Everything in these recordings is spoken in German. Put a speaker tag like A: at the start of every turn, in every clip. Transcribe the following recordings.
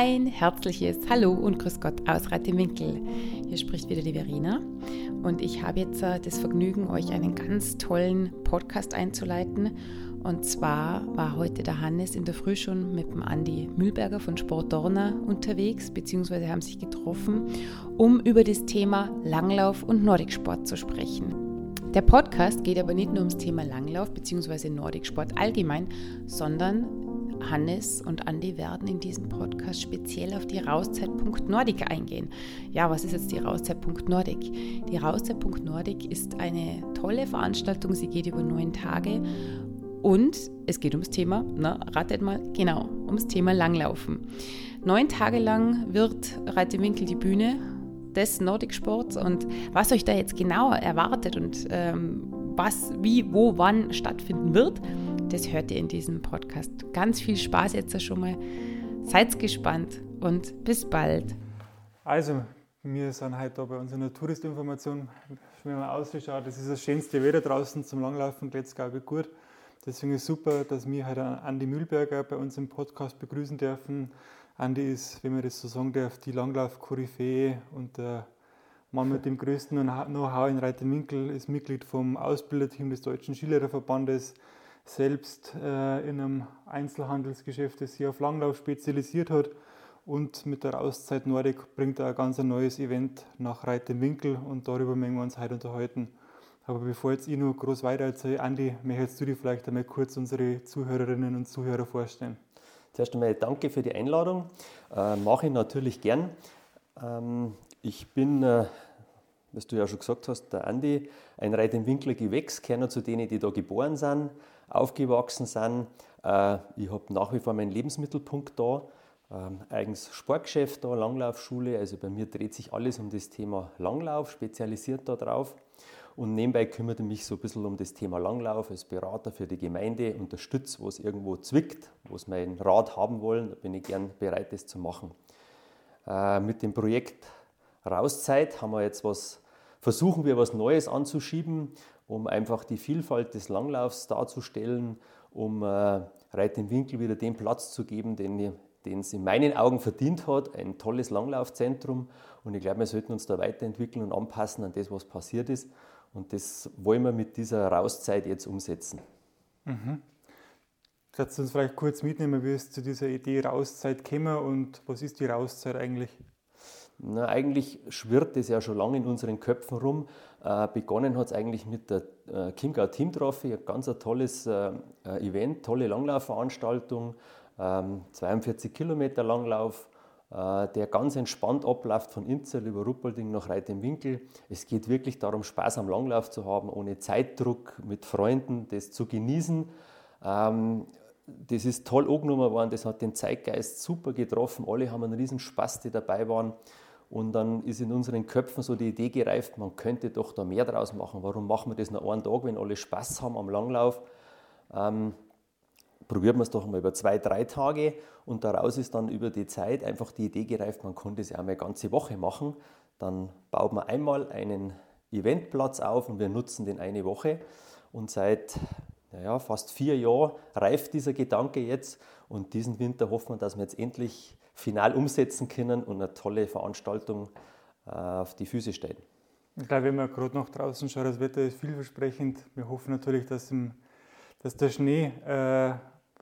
A: Ein herzliches Hallo und Grüß Gott aus Reitewinkel. Hier spricht wieder die Verena und ich habe jetzt äh, das Vergnügen, euch einen ganz tollen Podcast einzuleiten. Und zwar war heute der Hannes in der Früh schon mit dem Andi Mühlberger von Sport Dorner unterwegs, beziehungsweise haben sich getroffen, um über das Thema Langlauf und Nordicsport zu sprechen. Der Podcast geht aber nicht nur ums Thema Langlauf bzw. Nordicsport allgemein, sondern Hannes und Andi werden in diesem Podcast speziell auf die Rauszeit.nordic eingehen. Ja, was ist jetzt die Rauszeit.nordic? Die Rauszeit.nordic ist eine tolle Veranstaltung. Sie geht über neun Tage und es geht ums Thema, na, ratet mal, genau, ums Thema Langlaufen. Neun Tage lang wird Reitewinkel die Bühne des Nordic Sports und was euch da jetzt genauer erwartet und ähm, was, wie, wo, wann stattfinden wird, das hört ihr in diesem Podcast. Ganz viel Spaß jetzt schon mal. Seid gespannt und bis bald.
B: Also, wir sind heute da bei unserer Touristinformation. Wenn man ausschaut, das ist das schönste Wetter draußen zum Langlaufen, geht es, glaube ich, gut. Deswegen ist es super, dass wir heute Andi Mühlberger bei uns im Podcast begrüßen dürfen. Andi ist, wenn man das so sagen darf, die Langlauf-Koryphäe und der Mann mit dem größten Know-how in Reitenwinkel, ist Mitglied vom Ausbilderteam des Deutschen Skilehrerverbandes, selbst äh, in einem Einzelhandelsgeschäft, das sich auf Langlauf spezialisiert hat. Und mit der Auszeit Nordic bringt er ein ganz neues Event nach Reitenwinkel und darüber möchten wir uns heute unterhalten. Aber bevor jetzt ich noch groß weiter erzähle, Andi, möchtest du dir vielleicht einmal kurz unsere Zuhörerinnen und Zuhörer vorstellen?
C: Zuerst einmal danke für die Einladung. Äh, mache ich natürlich gern. Ähm, ich bin, äh, was du ja schon gesagt hast, der Andi, ein Reit im Winkler Gewächs, gehöre zu denen, die da geboren sind, aufgewachsen sind. Äh, ich habe nach wie vor meinen Lebensmittelpunkt da, ähm, eigens Sportgeschäft da, Langlaufschule. Also bei mir dreht sich alles um das Thema Langlauf, spezialisiert darauf. Und nebenbei kümmerte mich so ein bisschen um das Thema Langlauf als Berater für die Gemeinde, unterstütze, wo es irgendwo zwickt, wo sie meinen Rat haben wollen, da bin ich gern bereit, das zu machen. Äh, mit dem Projekt Rauszeit haben wir jetzt was, versuchen wir was Neues anzuschieben, um einfach die Vielfalt des Langlaufs darzustellen, um äh, Reit im Winkel wieder den Platz zu geben, den, es in meinen Augen verdient hat, ein tolles Langlaufzentrum. Und ich glaube, wir sollten uns da weiterentwickeln und anpassen an das, was passiert ist. Und das wollen wir mit dieser Rauszeit jetzt umsetzen.
B: Mhm. Kannst du uns vielleicht kurz mitnehmen, wie es zu dieser Idee Rauszeit käme und was ist die Rauszeit eigentlich?
C: Na, eigentlich schwirrt das ja schon lange in unseren Köpfen rum. Äh, begonnen hat es eigentlich mit der äh, Chiemgau Team Trophy, ein ganz ein tolles äh, äh Event, tolle Langlaufveranstaltung, ähm, 42 Kilometer Langlauf, äh, der ganz entspannt abläuft von Inzell über Ruppolding nach Reit im Winkel. Es geht wirklich darum, Spaß am Langlauf zu haben, ohne Zeitdruck, mit Freunden das zu genießen. Ähm, das ist toll angenommen worden, das hat den Zeitgeist super getroffen, alle haben einen riesen Spaß, die dabei waren. Und dann ist in unseren Köpfen so die Idee gereift, man könnte doch da mehr draus machen. Warum machen wir das nur einen Tag, wenn alle Spaß haben am Langlauf? Ähm, probiert man es doch mal über zwei, drei Tage und daraus ist dann über die Zeit einfach die Idee gereift, man konnte es ja mal eine ganze Woche machen. Dann baut man einmal einen Eventplatz auf und wir nutzen den eine Woche. Und seit naja, fast vier Jahren reift dieser Gedanke jetzt und diesen Winter hoffen wir, dass wir jetzt endlich final umsetzen können und eine tolle Veranstaltung äh, auf die Füße stellen.
B: Ich glaube, wenn man gerade nach draußen schaut, das Wetter ist vielversprechend. Wir hoffen natürlich, dass, im, dass der Schnee äh,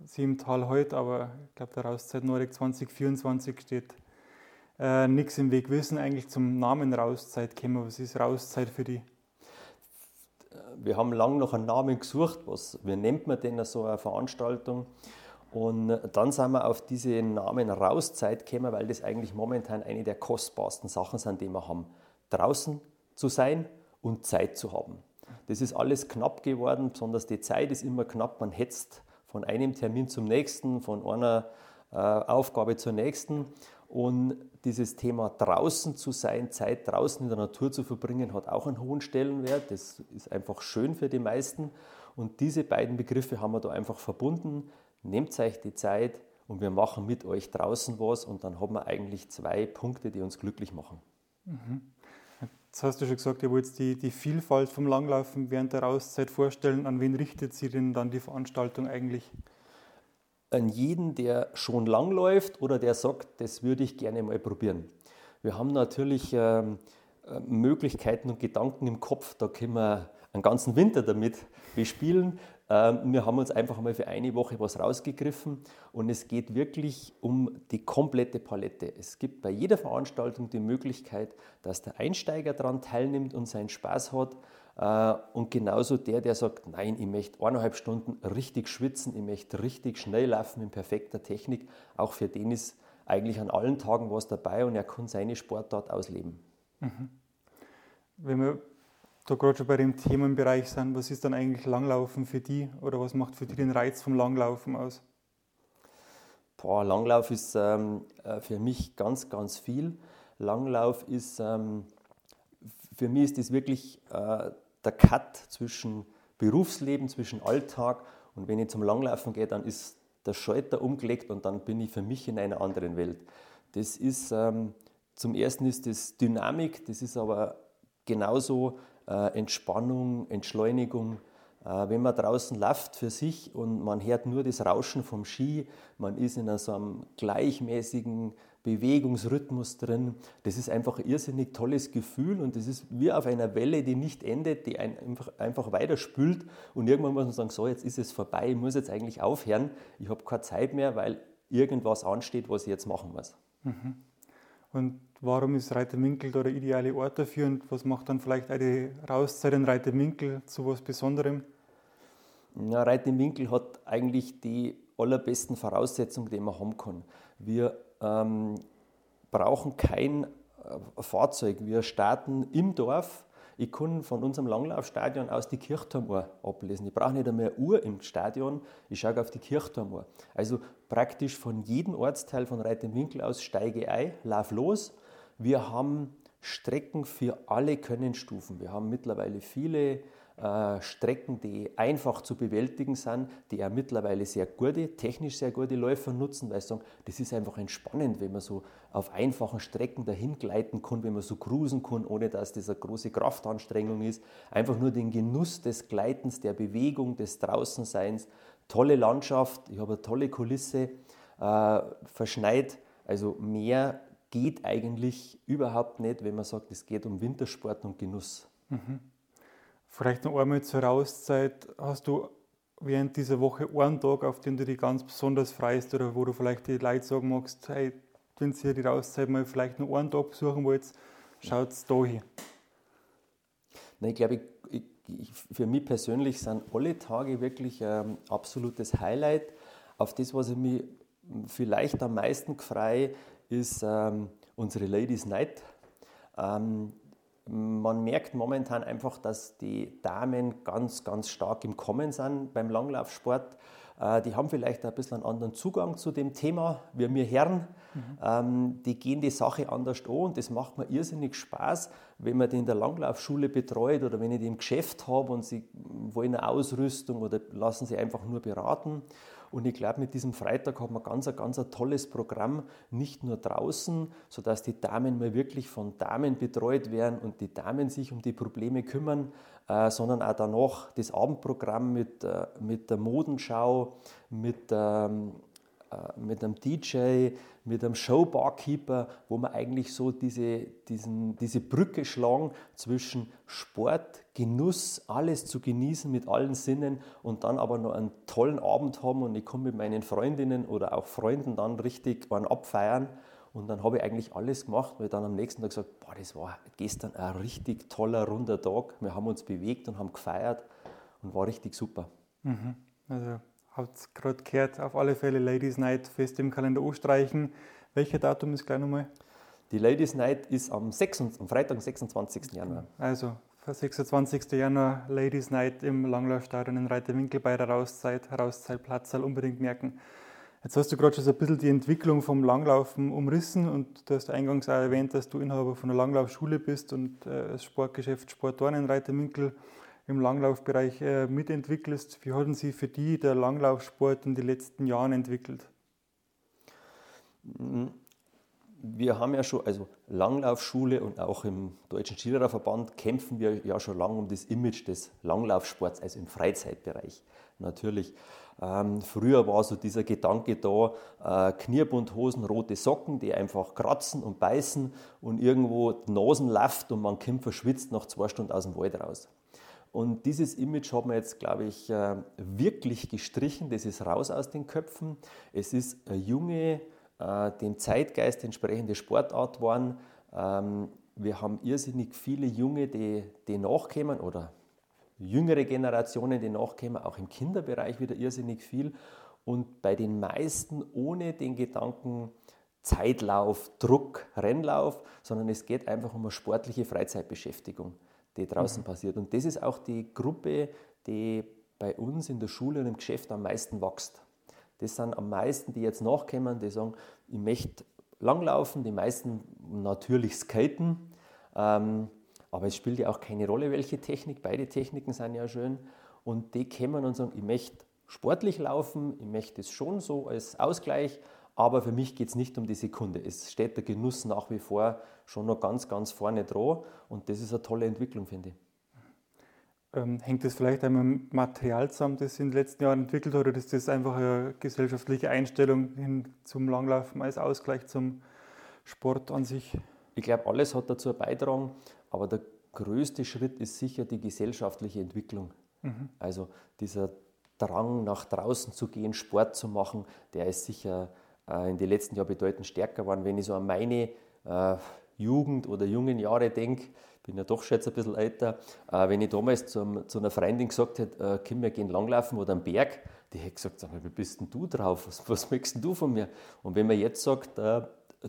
B: sich im Tal hält, aber ich glaube, der Rauszeit Nordic 2024 steht äh, nichts im Weg. Wir wissen eigentlich zum Namen Rauszeit kommen. Was ist Rauszeit für die?
C: Wir haben lange nach einem Namen gesucht. Was, wie nennt man denn so eine Veranstaltung? Und dann sind wir auf diese Namen Rauszeit gekommen, weil das eigentlich momentan eine der kostbarsten Sachen sind, die wir haben. Draußen zu sein und Zeit zu haben. Das ist alles knapp geworden, besonders die Zeit ist immer knapp. Man hetzt von einem Termin zum nächsten, von einer äh, Aufgabe zur nächsten. Und dieses Thema draußen zu sein, Zeit draußen in der Natur zu verbringen, hat auch einen hohen Stellenwert. Das ist einfach schön für die meisten. Und diese beiden Begriffe haben wir da einfach verbunden nehmt euch die Zeit und wir machen mit euch draußen was und dann haben wir eigentlich zwei Punkte, die uns glücklich machen.
B: Mhm. Jetzt hast du schon gesagt, ihr wollt die, die Vielfalt vom Langlaufen während der Auszeit vorstellen. An wen richtet sich denn dann die Veranstaltung eigentlich?
C: an jeden, der schon lang läuft oder der sagt, das würde ich gerne mal probieren. Wir haben natürlich ähm, äh, Möglichkeiten und Gedanken im Kopf, da können wir einen ganzen Winter damit bespielen. Ähm, wir haben uns einfach mal für eine Woche was rausgegriffen und es geht wirklich um die komplette Palette. Es gibt bei jeder Veranstaltung die Möglichkeit, dass der Einsteiger daran teilnimmt und seinen Spaß hat. Äh, und genauso der, der sagt, nein, ich möchte eineinhalb Stunden richtig schwitzen, ich möchte richtig schnell laufen in perfekter Technik. Auch für den ist eigentlich an allen Tagen was dabei und er kann seine Sportart ausleben. Mhm.
B: Wenn wir da gerade schon bei dem Themenbereich sind, was ist dann eigentlich Langlaufen für die oder was macht für die den Reiz vom Langlaufen aus?
C: Boah, Langlauf ist ähm, äh, für mich ganz, ganz viel. Langlauf ist, ähm, für mich ist das wirklich äh, der Cut zwischen Berufsleben, zwischen Alltag und wenn ich zum Langlaufen gehe, dann ist der Schalter umgelegt und dann bin ich für mich in einer anderen Welt. Das ist, ähm, zum ersten ist das Dynamik, das ist aber genauso äh, Entspannung, Entschleunigung. Äh, wenn man draußen läuft für sich und man hört nur das Rauschen vom Ski, man ist in so einem gleichmäßigen Bewegungsrhythmus drin. Das ist einfach ein irrsinnig tolles Gefühl und das ist wie auf einer Welle, die nicht endet, die einfach, einfach weiterspült und irgendwann muss man sagen, so jetzt ist es vorbei, ich muss jetzt eigentlich aufhören, ich habe keine Zeit mehr, weil irgendwas ansteht, was ich jetzt machen muss. Mhm.
B: Und warum ist Reiterminkel da der ideale Ort dafür und was macht dann vielleicht die Rauszeit in Reiterminkel zu was Besonderem?
C: Ja, Reiterminkel hat eigentlich die allerbesten Voraussetzungen, die man haben kann. Wir ähm, brauchen kein äh, Fahrzeug. Wir starten im Dorf. Ich kann von unserem Langlaufstadion aus die Kirchturmuhr ablesen. Ich brauche nicht eine Uhr im Stadion, ich schaue auf die Kirchturmuhr. Also praktisch von jedem Ortsteil von Reitenwinkel aus steige ein, lauf los. Wir haben Strecken für alle Könnenstufen. Wir haben mittlerweile viele Strecken, die einfach zu bewältigen sind, die ja mittlerweile sehr gute, technisch sehr gute Läufer nutzen, weil sie sagen, das ist einfach entspannend, wenn man so auf einfachen Strecken dahin gleiten kann, wenn man so cruisen kann, ohne dass das eine große Kraftanstrengung ist. Einfach nur den Genuss des Gleitens, der Bewegung, des Draußenseins. Tolle Landschaft, ich habe eine tolle Kulisse, äh, verschneit, also mehr geht eigentlich überhaupt nicht, wenn man sagt, es geht um Wintersport und Genuss. Mhm.
B: Vielleicht noch einmal zur Rauszeit. Hast du während dieser Woche einen Tag, auf den du dich ganz besonders freust oder wo du vielleicht die Leute sagen magst, hey, wenn ihr die Rauszeit mal vielleicht noch einen Tag besuchen wollt, schaut da hin?
C: Nein, ich glaube, ich, ich, für mich persönlich sind alle Tage wirklich ein absolutes Highlight. Auf das, was ich mich vielleicht am meisten freue, ist ähm, unsere Ladies Night. Ähm, man merkt momentan einfach, dass die Damen ganz, ganz stark im Kommen sind beim Langlaufsport. Äh, die haben vielleicht ein bisschen einen anderen Zugang zu dem Thema wie wir Herren. Mhm. Die gehen die Sache anders an und das macht mir irrsinnig Spaß, wenn man die in der Langlaufschule betreut oder wenn ich die im Geschäft habe und sie wollen eine Ausrüstung oder lassen sie einfach nur beraten. Und ich glaube, mit diesem Freitag haben wir ganz, ein ganz ein tolles Programm, nicht nur draußen, sodass die Damen mal wirklich von Damen betreut werden und die Damen sich um die Probleme kümmern, äh, sondern auch danach das Abendprogramm mit, äh, mit der Modenschau, mit ähm, äh, mit einem DJ, mit einem Showbarkeeper, wo man eigentlich so diese, diesen, diese Brücke schlagen zwischen Sport, Genuss, alles zu genießen mit allen Sinnen und dann aber noch einen tollen Abend haben und ich komme mit meinen Freundinnen oder auch Freunden dann richtig einen abfeiern. Und dann habe ich eigentlich alles gemacht, weil dann am nächsten Tag gesagt, boah, das war gestern ein richtig toller, runder Tag. Wir haben uns bewegt und haben gefeiert und war richtig super.
B: Mhm. Also habt gerade gehört, auf alle Fälle Ladies Night fest im Kalender anstreichen. Welcher Datum ist gleich nochmal?
C: Die Ladies Night ist am, 6, am Freitag, 26. Januar.
B: Also, 26. Januar, Ladies Night im Langlaufstadion in Reiterwinkel bei der Rauszeit, Rauszeitplatzal unbedingt merken. Jetzt hast du gerade schon so ein bisschen die Entwicklung vom Langlaufen umrissen und du hast eingangs auch erwähnt, dass du Inhaber von einer Langlaufschule bist und äh, das Sportgeschäft Sportorn in Reiterwinkel im Langlaufbereich äh, mitentwickelst. Wie haben Sie für die der Langlaufsport in den letzten Jahren entwickelt?
C: wir haben ja schon, also Langlaufschule und auch im Deutschen Skilehrer-Verband kämpfen wir ja schon lange um das Image des Langlaufsports, also im Freizeitbereich natürlich. Ähm, früher war so dieser Gedanke da, äh, Knierbundhosen, rote Socken, die einfach kratzen und beißen und irgendwo die Nasen läuft und man kommt verschwitzt nach zwei Stunden aus dem Wald raus. Und dieses Image haben wir jetzt, glaube ich, äh, wirklich gestrichen. Das ist raus aus den Köpfen. Es ist eine junge, äh, dem Zeitgeist entsprechende Sportart geworden. Ähm, wir haben irrsinnig viele Junge, die, die nachkommen oder jüngere Generationen, die nachkommen, auch im Kinderbereich wieder irrsinnig viel. Und bei den meisten ohne den Gedanken Zeitlauf, Druck, Rennlauf, sondern es geht einfach um eine sportliche Freizeitbeschäftigung, die draußen mhm. passiert. Und das ist auch die Gruppe, die bei uns in der Schule und im Geschäft am meisten wächst. Das sind am meisten, die jetzt nachkommen, die sagen, ich möchte langlaufen, die meisten natürlich skaten. Ähm, aber es spielt ja auch keine Rolle, welche Technik. Beide Techniken sind ja schön. Und die kommen und sagen, ich möchte sportlich laufen, ich möchte es schon so als Ausgleich, aber für mich geht es nicht um die Sekunde. Es steht der Genuss nach wie vor schon noch ganz, ganz vorne dran und das ist eine tolle Entwicklung, finde ich.
B: Ähm, hängt das vielleicht einmal mit Material zusammen, das in den letzten Jahren entwickelt hat, oder ist das einfach eine gesellschaftliche Einstellung hin zum Langlaufen als Ausgleich zum Sport an sich?
C: Ich glaube, alles hat dazu beitragen. Aber der größte Schritt ist sicher die gesellschaftliche Entwicklung. Mhm. Also dieser Drang nach draußen zu gehen, Sport zu machen, der ist sicher in den letzten Jahren bedeutend stärker geworden. Wenn ich so an meine äh, Jugend oder jungen Jahre denke, bin ja doch schon jetzt ein bisschen älter, äh, wenn ich damals zum, zu einer Freundin gesagt hätte, äh, Kim, wir gehen langlaufen oder am Berg, die hätte gesagt, sag mal, wie bist denn du drauf? Was, was möchtest du von mir? Und wenn man jetzt sagt, äh,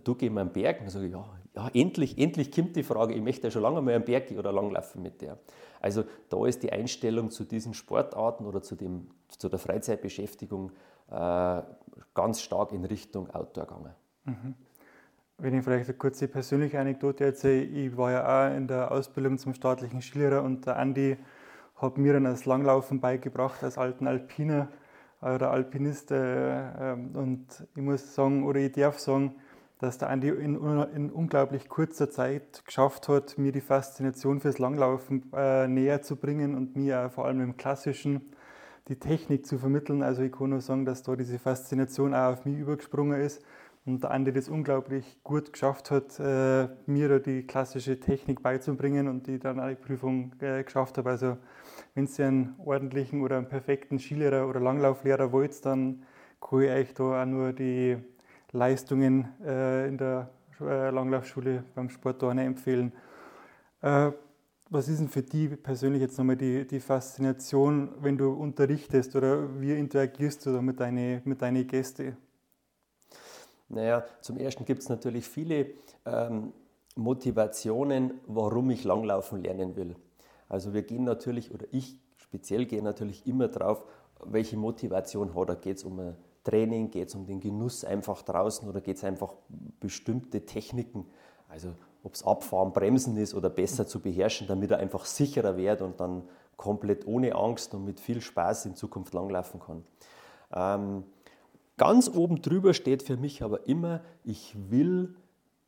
C: du geh mal am Berg, dann sage ich, ja, ja, endlich, endlich kommt die Frage, ich möchte ja schon lange mal am Berg oder langlaufen mit der. Also da ist die Einstellung zu diesen Sportarten oder zu, dem, zu der Freizeitbeschäftigung äh, ganz stark in Richtung Outdoor gegangen. Mhm.
B: Wenn ich vielleicht eine kurze persönliche Anekdote erzähle, ich war ja auch in der Ausbildung zum staatlichen Skilehrer und der Andi hat mir dann das Langlaufen beigebracht als alten Alpiner oder Alpinist. Äh, ähm, und ich muss sagen, oder ich darf sagen, dass der Andi in, in, unglaublich kurzer Zeit geschafft hat, mir die Faszination fürs Langlaufen äh, näher zu bringen und mir vor allem im Klassischen die Technik zu vermitteln. Also ich kann nur sagen, dass da diese Faszination auch auf mich übergesprungen ist und der Andi das unglaublich gut geschafft hat, äh, mir da die klassische Technik beizubringen und die dann auch die Prüfung äh, geschafft habe. Also wenn Sie einen ordentlichen oder einen perfekten Skilehrer oder Langlauflehrer wollt, dann kann ich euch da auch nur die Leistungen äh, in der äh, Langlaufschule beim Sportturnen empfehlen. Äh, was ist denn für dich persönlich jetzt nochmal die, die Faszination, wenn du unterrichtest oder wie interagierst du da mit deinen mit deine Gästen?
C: Naja, zum Ersten gibt es natürlich viele ähm, Motivationen, warum ich Langlaufen lernen will. Also wir gehen natürlich, oder ich speziell gehe natürlich immer drauf, welche Motivation hat er. Geht es um eine Training, geht es um den Genuss einfach draußen oder geht es einfach bestimmte Techniken, also ob es Abfahren, Bremsen ist oder besser zu beherrschen, damit er einfach sicherer wird und dann komplett ohne Angst und mit viel Spaß in Zukunft langlaufen kann. Ähm, ganz oben drüber steht für mich aber immer, ich will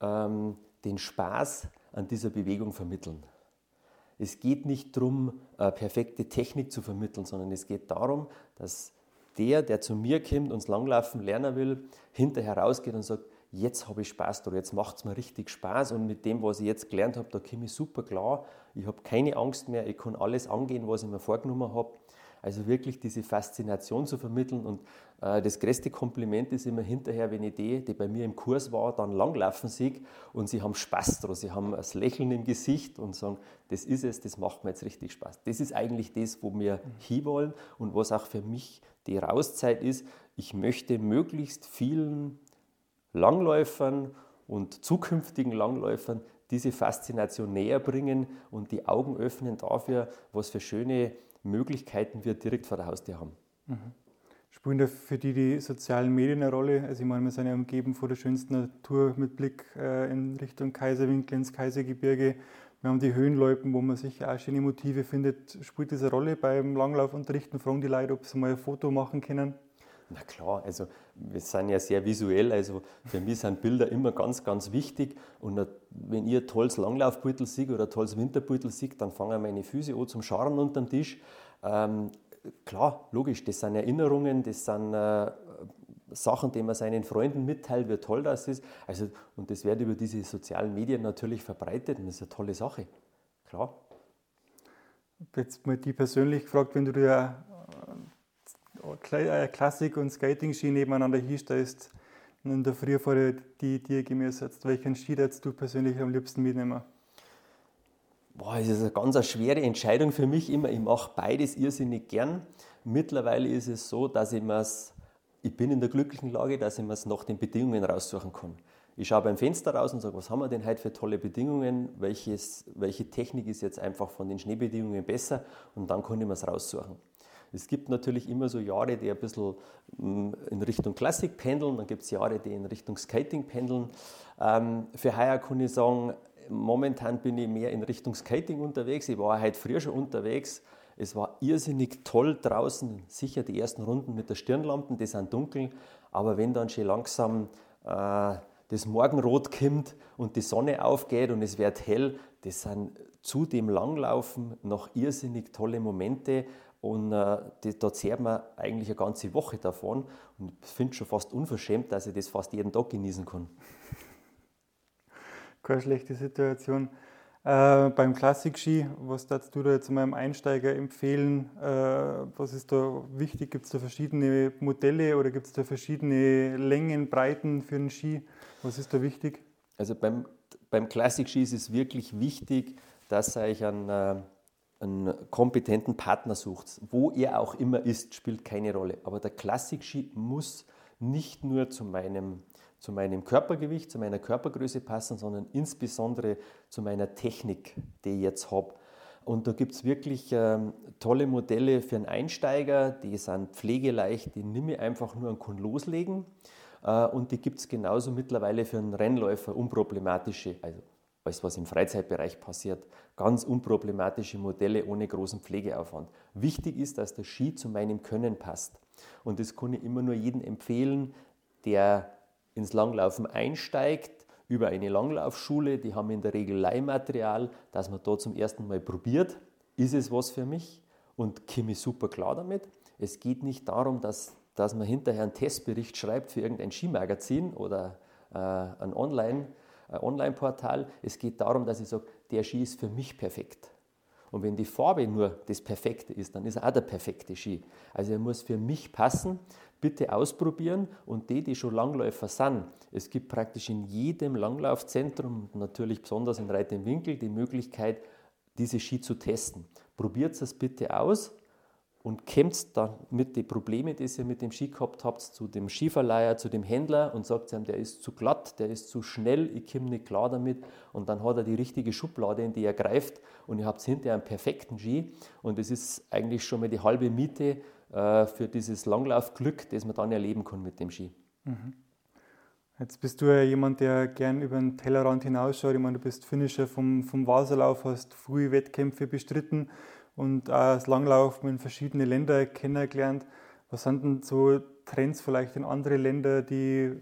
C: ähm, den Spaß an dieser Bewegung vermitteln. Es geht nicht darum, äh, perfekte Technik zu vermitteln, sondern es geht darum, dass der, der zu mir kommt und das Langlaufen lernen will, hinterher rausgeht und sagt, jetzt habe ich Spaß oder jetzt macht es mir richtig Spaß und mit dem, was ich jetzt gelernt habe, da komme ich super klar. Ich habe keine Angst mehr, ich kann alles angehen, was ich mir vorgenommen habe. Also wirklich diese Faszination zu vermitteln und äh, das größte Kompliment ist immer hinterher, wenn ich die, die bei mir im Kurs war, dann langlaufen sehe und sie haben Spaß draus, sie haben das Lächeln im Gesicht und sagen, das ist es, das macht mir jetzt richtig Spaß. Das ist eigentlich das, wo wir mhm. hinwollen und was auch für mich die Rauszeit ist. Ich möchte möglichst vielen Langläufern und zukünftigen Langläufern diese Faszination näher bringen und die Augen öffnen dafür, was für schöne Möglichkeiten wir direkt vor der Haustür haben. Mhm.
B: Spielen da für die die sozialen Medien eine Rolle? Also ich meine, wir sind ja umgeben von der schönsten Natur mit Blick äh, in Richtung Kaiserwinkel ins Kaisergebirge. Wir haben die Höhenloipen, wo man sicher auch schöne Motive findet. Spielt das eine Rolle beim Langlaufunterrichten? Fragen die Leute, ob sie mal ein Foto machen können?
C: Na klar, also wir sind ja sehr visuell, also für mich sind Bilder immer ganz, ganz wichtig. Und wenn ihr tolles Langlaufbeutel seht oder tolles Winterbeutel seht, dann fangen meine Füße an zum Scharen unter dem Tisch. Ähm, klar, logisch, das sind Erinnerungen, das sind äh, Sachen, die man seinen Freunden mitteilt, wie toll das ist. Also, und das wird über diese sozialen Medien natürlich verbreitet und das ist eine tolle Sache. Klar.
B: Jetzt mal die persönlich gefragt, wenn du dir äh, Klassik und Skating-Ski nebeneinander hinstellst und in der Früh vor die dir gemäßt welchen Ski hättest du persönlich am liebsten mitnehmen?
C: Boah, das ist eine ganz schwere Entscheidung für mich immer. Ich mache beides irrsinnig gern. Mittlerweile ist es so, dass ich mir's, ich bin in der glücklichen Lage, dass ich mir es nach den Bedingungen raussuchen kann. Ich schaue beim Fenster raus und sage, was haben wir denn heute für tolle Bedingungen? Welches, welche Technik ist jetzt einfach von den Schneebedingungen besser? Und dann kann ich mir es raussuchen. Es gibt natürlich immer so Jahre, die ein bisschen mm, in Richtung Klassik pendeln, dann gibt es Jahre, die in Richtung Skating pendeln. Ähm, für heuer kann ich sagen, momentan bin ich mehr in Richtung Skating unterwegs. Ich war heute früher schon unterwegs. Es war irrsinnig toll draußen, sicher die ersten Runden mit der Stirnlampen, die sind dunkel, aber wenn dann schon langsam äh, das Morgenrot kommt und die Sonne aufgeht und es wird hell, das sind zu dem Langlaufen noch irrsinnig tolle Momente und äh, die, da zehrt man eigentlich eine ganze Woche davon und ich finde es schon fast unverschämt, dass ich das fast jeden Tag genießen kann.
B: Keine schlechte Situation. Äh, beim Klassik-Ski, was darfst du da jetzt meinem Einsteiger empfehlen? Äh, was ist da wichtig? Gibt es da verschiedene Modelle oder gibt es da verschiedene Längen, Breiten für einen Ski? Was ist da wichtig?
C: Also beim, beim Klassik-Ski ist es wirklich wichtig, dass euch einen äh, einen kompetenten Partner sucht. Wo er auch immer ist, spielt keine Rolle. Aber der Klassikski muss nicht nur zu meinem, zu meinem Körpergewicht, zu meiner Körpergröße passen, sondern insbesondere zu meiner Technik, die ich jetzt habe. Und da gibt es wirklich ähm, tolle Modelle für einen Einsteiger, die sind pflegeleicht, die nimm ich einfach nur und kann loslegen. Äh, und die gibt es genauso mittlerweile für einen Rennläufer, unproblematische, also alles was im Freizeitbereich passiert. Ganz unproblematische Modelle ohne großen Pflegeaufwand. Wichtig ist, dass der Ski zu meinem Können passt. Und das kann ich immer nur jedem empfehlen, der ins Langlaufen einsteigt, über eine Langlaufschule, die haben in der Regel Leihmaterial, dass man da zum ersten Mal probiert, ist es was für mich und komme ich super klar damit. Es geht nicht darum, dass, dass man hinterher einen Testbericht schreibt für irgendein Skimagazin oder äh, ein Online- Online-Portal. Es geht darum, dass ich sage, der Ski ist für mich perfekt. Und wenn die Farbe nur das Perfekte ist, dann ist er auch der perfekte Ski. Also er muss für mich passen. Bitte ausprobieren und die, die schon Langläufer sind, es gibt praktisch in jedem Langlaufzentrum, natürlich besonders in Reit im Winkel, die Möglichkeit, diese Ski zu testen. Probiert es bitte aus und kommt dann mit den Problemen, die ihr mit dem Ski gehabt habt, zu dem Skiverleiher, zu dem Händler und sagt ihm, der ist zu glatt, der ist zu schnell, ich komme nicht klar damit. Und dann hat er die richtige Schublade, in die er greift und ihr habt hinterher einen perfekten Ski. Und das ist eigentlich schon mal die halbe Miete äh, für dieses Langlaufglück, das man dann erleben kann mit dem Ski. Mhm.
B: Jetzt bist du ja jemand, der gern über den Tellerrand hinausschaut. Ich meine, du bist Finisher vom, vom Vaserlauf, hast frühe Wettkämpfe bestritten und auch das Langlaufen in verschiedene Länder kennengelernt. Was sind denn so Trends vielleicht in andere Länder, die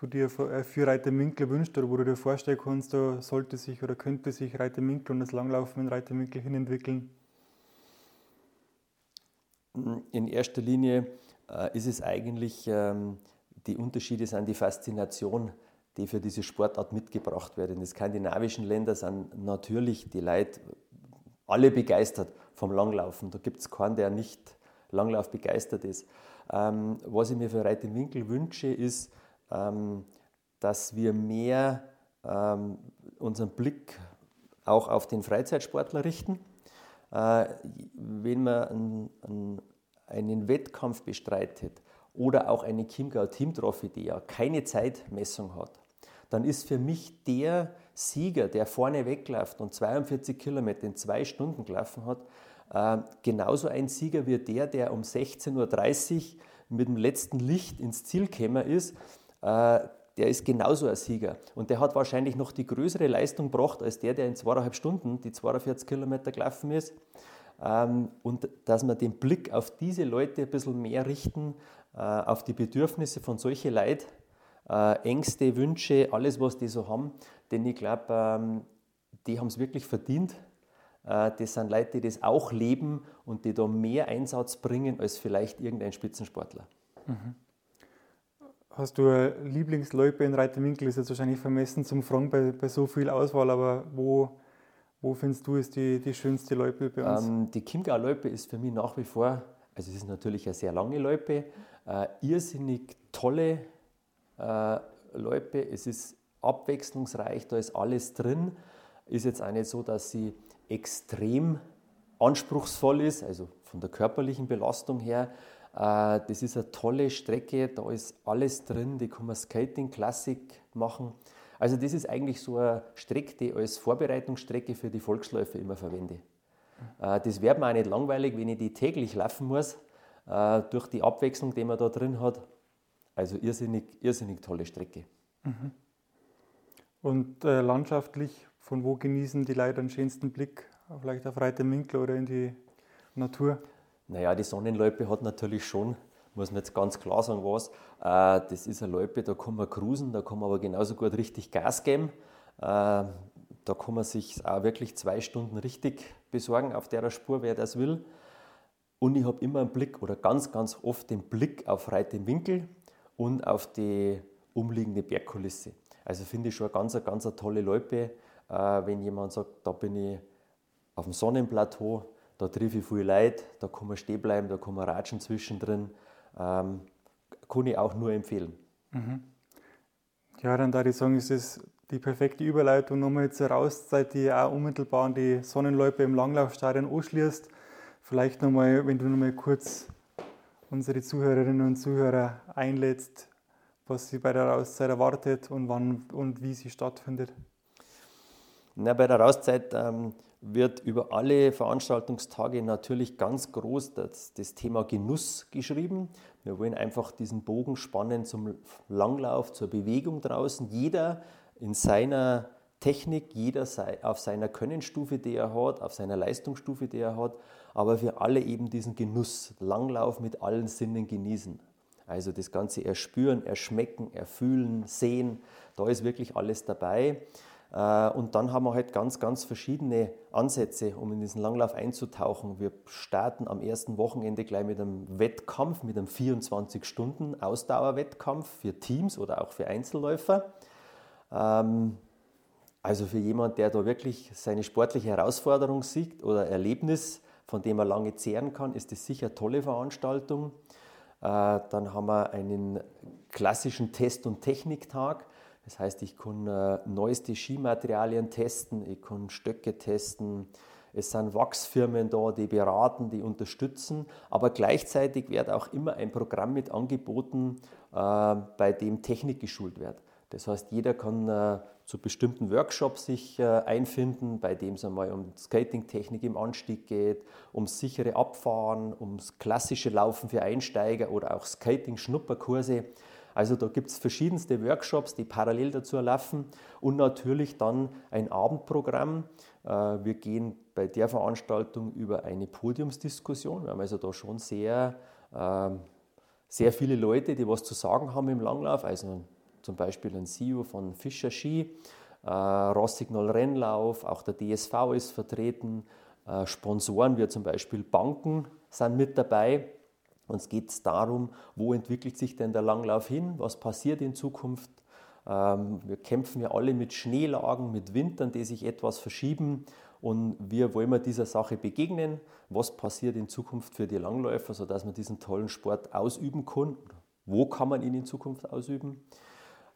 B: du dir für äh, Reiter Minkler wünschst oder wo du dir vorstellen kannst, da sollte sich oder könnte sich Reiter Minkler und das Langlaufen in Reiter Minkler hin entwickeln?
C: In erster Linie äh, ist es eigentlich, ähm, die Unterschiede sind die Faszination, die für diese Sportart mitgebracht wird. In den skandinavischen Ländern sind natürlich die Leute alle begeistert vom Langlaufen. Da gibt es keinen, der nicht Langlauf begeistert ist. Ähm, was ich mir für Reit im Winkel wünsche, ist, ähm, dass wir mehr ähm, unseren Blick auch auf den Freizeitsportler richten. Äh, wenn man einen, einen, einen Wettkampf bestreitet oder auch eine Chiemgau Team Trophy, die ja keine Zeitmessung hat, dann ist für mich der Sieger, der vorne wegläuft und 42 Kilometer in zwei Stunden gelaufen hat, äh, genauso ein Sieger wie der, der um 16.30 Uhr mit dem letzten Licht ins Ziel gekommen ist. Äh, der ist genauso ein Sieger. Und der hat wahrscheinlich noch die größere Leistung gebracht als der, der in zweieinhalb Stunden die 42 Kilometer gelaufen ist. Ähm, und dass wir den Blick auf diese Leute ein bisschen mehr richten, äh, auf die Bedürfnisse von solchen Leuten, Ängste, Wünsche, alles, was die so haben. Denn ich glaube, ähm, die haben es wirklich verdient. Äh, das sind Leute, die das auch leben und die da mehr Einsatz bringen als vielleicht irgendein Spitzensportler. Mhm.
B: Hast du eine Lieblingsloipe in Reiterwinkel? Ist jetzt wahrscheinlich vermessen zum Fragen bei, bei so viel Auswahl, aber wo, wo findest du ist die, die schönste Loipe bei uns?
C: Ähm, die Chiemgau-Loipe ist für mich nach wie vor, also es ist natürlich eine sehr lange Loipe, äh, irrsinnig tolle äh, Loipe. Es ist abwechslungsreich, da ist alles drin. Ist jetzt auch nicht so, dass sie extrem anspruchsvoll ist, also von der körperlichen Belastung her. Äh, das ist eine tolle Strecke, da ist alles drin, die kann man Skating Classic machen. Also das ist eigentlich so eine Strecke, die ich als Vorbereitungsstrecke für die Volksläufe immer verwende. Äh, das wird mir auch nicht langweilig, wenn ich die täglich laufen muss, äh, durch die Abwechslung, die man da drin hat. Also irrsinnig, irrsinnig tolle Strecke. Mhm.
B: Und äh, landschaftlich, von wo genießen die Leute den schönsten Blick? Vielleicht auf Reiterwinkel oder in die Natur?
C: Naja, die Sonnenloipe hat natürlich schon, muss man jetzt ganz klar sagen, was. Äh, das ist eine Loipe, da kann man cruisen, da kann man aber genauso gut richtig Gas geben. Äh, da kann man sich auch wirklich zwei Stunden richtig besorgen auf der Spur, wer das will. Und ich habe immer einen Blick oder ganz, ganz oft den Blick auf Reit Winkel und auf die umliegende Bergkulisse. Also finde ich schon eine ganz, ganz eine tolle Loipe, äh, wenn jemand sagt, da bin ich auf dem Sonnenplateau, da treffe ich viele Leute, da kann man stehen bleiben, da kann man ratschen zwischendrin. Ähm, kann ich auch nur empfehlen. Mhm.
B: Ja, dann da ich sagen, ist es die perfekte Überleitung nochmal jetzt eine Auszeit, die auch unmittelbar an die Sonnenläufe im Langlaufstadion anschließt. Vielleicht nochmal, wenn du nochmal kurz unsere Zuhörerinnen und Zuhörer einlädst, was sie bei der Auszeit erwartet und wann und wie sie stattfindet.
C: Na, bei der Auszeit ähm, wird über alle Veranstaltungstage natürlich ganz groß das, das, Thema Genuss geschrieben. Wir wollen einfach diesen Bogen spannen zum Langlauf, zur Bewegung draußen. Jeder in seiner Technik, jeder auf seiner Könnenstufe, die er hat, auf seiner Leistungsstufe, die er hat, aber wir alle eben diesen Genuss, Langlauf mit allen Sinnen genießen. Also das Ganze erspüren, erschmecken, erfühlen, sehen, da ist wirklich alles dabei. Äh, und dann haben wir halt ganz, ganz verschiedene Ansätze, um in diesen Langlauf einzutauchen. Wir starten am ersten Wochenende gleich mit einem Wettkampf, mit einem 24-Stunden-Ausdauerwettkampf für Teams oder auch für Einzelläufer. Ähm, also für jemanden, der da wirklich seine sportliche Herausforderung sieht oder Erlebnis, von dem er lange zehren kann, ist das sicher eine tolle Veranstaltung. Äh, dann haben wir einen klassischen Test- und Techniktag. Das heißt, ich kann äh, neueste Skimaterialien testen, ich kann Stöcke testen. Es sind Wachsfirmen da, die beraten, die unterstützen, aber gleichzeitig wird auch immer ein Programm mit angeboten, äh, bei dem Technik geschult wird. Das heißt, jeder kann zu bestimmten Workshops sich äh, einfinden, bei dem es einmal um Skating-Technik im Anstieg geht, ums sichere Abfahren, ums klassische Laufen für Einsteiger oder auch Skating-Schnupperkurse. Also da gibt es verschiedenste Workshops, die parallel dazu laufen und natürlich dann ein Abendprogramm. Äh, wir gehen bei der Veranstaltung über eine Podiumsdiskussion. Wir haben also da schon sehr, ähm, sehr viele Leute, die was zu sagen haben im Langlauf. Also zum Beispiel ein CEO von Fischer Ski, äh, Rossignol Rennlauf, auch der DSV ist vertreten. Äh, Sponsoren wie zum Beispiel Banken sind mit dabei. Uns geht es darum, wo entwickelt sich denn der Langlauf hin, was passiert in Zukunft. Ähm, wir kämpfen ja alle mit Schneelagen, mit Wintern, die sich etwas verschieben und wir wollen wir dieser Sache begegnen. Was passiert in Zukunft für die Langläufer, sodass man diesen tollen Sport ausüben kann? Wo kann man ihn in Zukunft ausüben?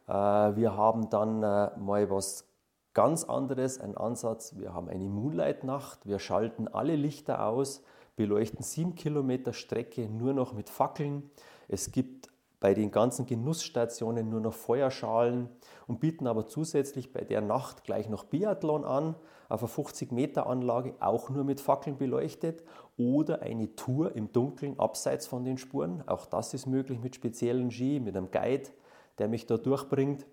C: Äh, wir haben dann äh, mal was ganz anderes, einen Ansatz. Wir haben eine Moonlight-Nacht. Wir schalten alle Lichter aus beleuchten sieben Kilometer Strecke nur noch mit Fackeln. Es gibt bei den ganzen Genussstationen nur noch Feuerschalen und bieten aber zusätzlich bei der Nacht gleich noch Biathlon an, auf einer 50 Meter Anlage auch nur mit Fackeln beleuchtet oder eine Tour im Dunkeln abseits von den Spuren. Auch das ist möglich mit speziellen Ski, mit einem Guide, der mich da durchbringt.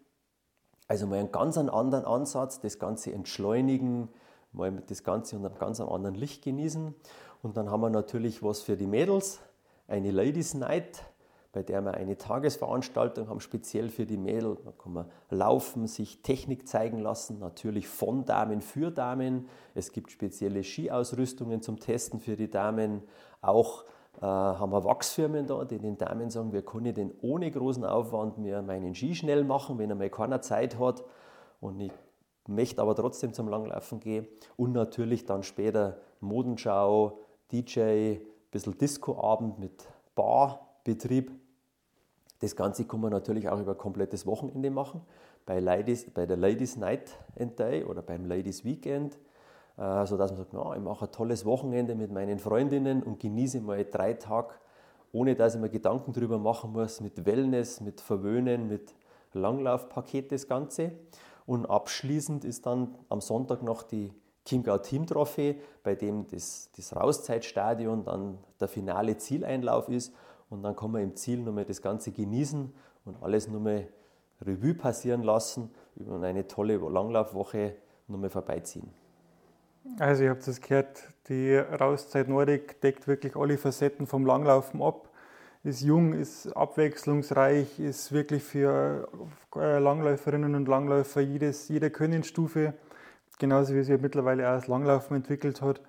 C: Also mal einen ganz anderen Ansatz, das Ganze entschleunigen, mal das Ganze unter einem ganz anderen Licht genießen. Und dann haben wir natürlich was für die Mädels, eine Ladies Night bei der wir eine Tagesveranstaltung haben, speziell für die Mädel. Da kann man laufen, sich Technik zeigen lassen, natürlich von Damen für Damen. Es gibt spezielle Skiausrüstungen zum Testen für die Damen. Auch haben wir Wachsfirmen da, die den Damen sagen, wir können denn ohne großen Aufwand mir meinen Ski schnell machen, wenn einmal keiner Zeit hat. Und ich möchte aber trotzdem zum Langlaufen gehen. Und natürlich dann später Modenschau, DJ, ein bisschen Discoabend mit Barbetrieb. Das Ganze kann man natürlich auch über ein komplettes Wochenende machen. Bei, Ladies, bei der Ladies Night and Day oder beim Ladies Weekend, äh, sodass man sagt, na, ich mache ein tolles Wochenende mit meinen Freundinnen und genieße mal drei Tage, ohne dass ich mir Gedanken darüber machen muss, mit Wellness, mit Verwöhnen, mit Langlaufpaket das Ganze. Und abschließend ist dann am Sonntag noch die Chiemgau Team Trophy, bei dem das, das Rauszeitstadion dann der finale Zieleinlauf ist und dann kann man im Ziel nochmal das Ganze genießen und alles nochmal Revue passieren lassen und eine tolle Langlaufwoche nochmal vorbeiziehen.
B: Also ihr habt es gehört, die Rauszeit Nordic deckt wirklich alle Facetten vom Langlaufen ab. Ist jung, ist abwechslungsreich, ist wirklich für äh, Langläuferinnen und Langläufer jedes, jede Könnensstufe, genauso wie sie mittlerweile auch das Langlaufen entwickelt hat.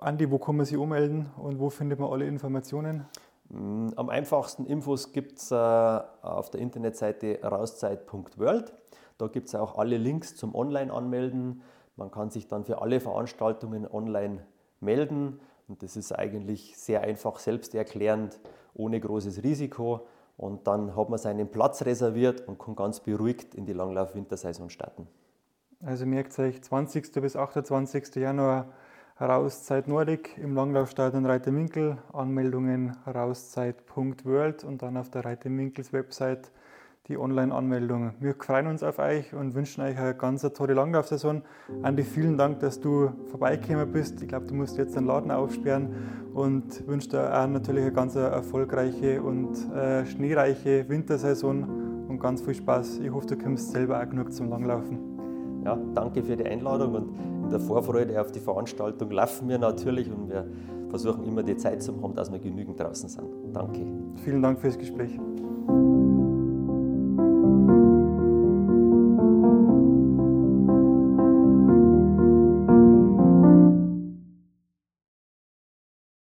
B: Andi, wo kann man sich ummelden und wo findet man alle Informationen?
C: Mm, am einfachsten Infos gibt es äh, auf der Internetseite rauszeit.world. Da gibt es auch alle Links zum Online-Anmelden. Man kann sich dann für alle Veranstaltungen online melden. Und das ist eigentlich sehr einfach selbsterklärend, ohne großes Risiko. Und dann hat man seinen Platz reserviert und kann ganz beruhigt in die Langlauf-Wintersaison starten.
B: Also merkt euch 20. bis 28. Januar Rauszeit Nordic im Langlaufstadion Reiterwinkel. Anmeldungen rauszeit.world und dann auf der Reiterwinkels Website die Online-Anmeldung. Wir freuen uns auf euch und wünschen euch eine ganz tolle Langlaufsaison. Andi, vielen Dank, dass du vorbeigekommen bist. Ich glaube, du musst jetzt den Laden aufsperren und wünsche dir auch natürlich eine ganz erfolgreiche und äh, schneereiche Wintersaison und ganz viel Spaß. Ich hoffe, du kommst selber auch genug zum Langlaufen.
C: Ja, danke für die Einladung und in der Vorfreude auf die Veranstaltung laufen wir natürlich und wir versuchen immer die Zeit zu haben, dass wir genügend draußen sind. Danke.
B: Vielen Dank fürs Gespräch.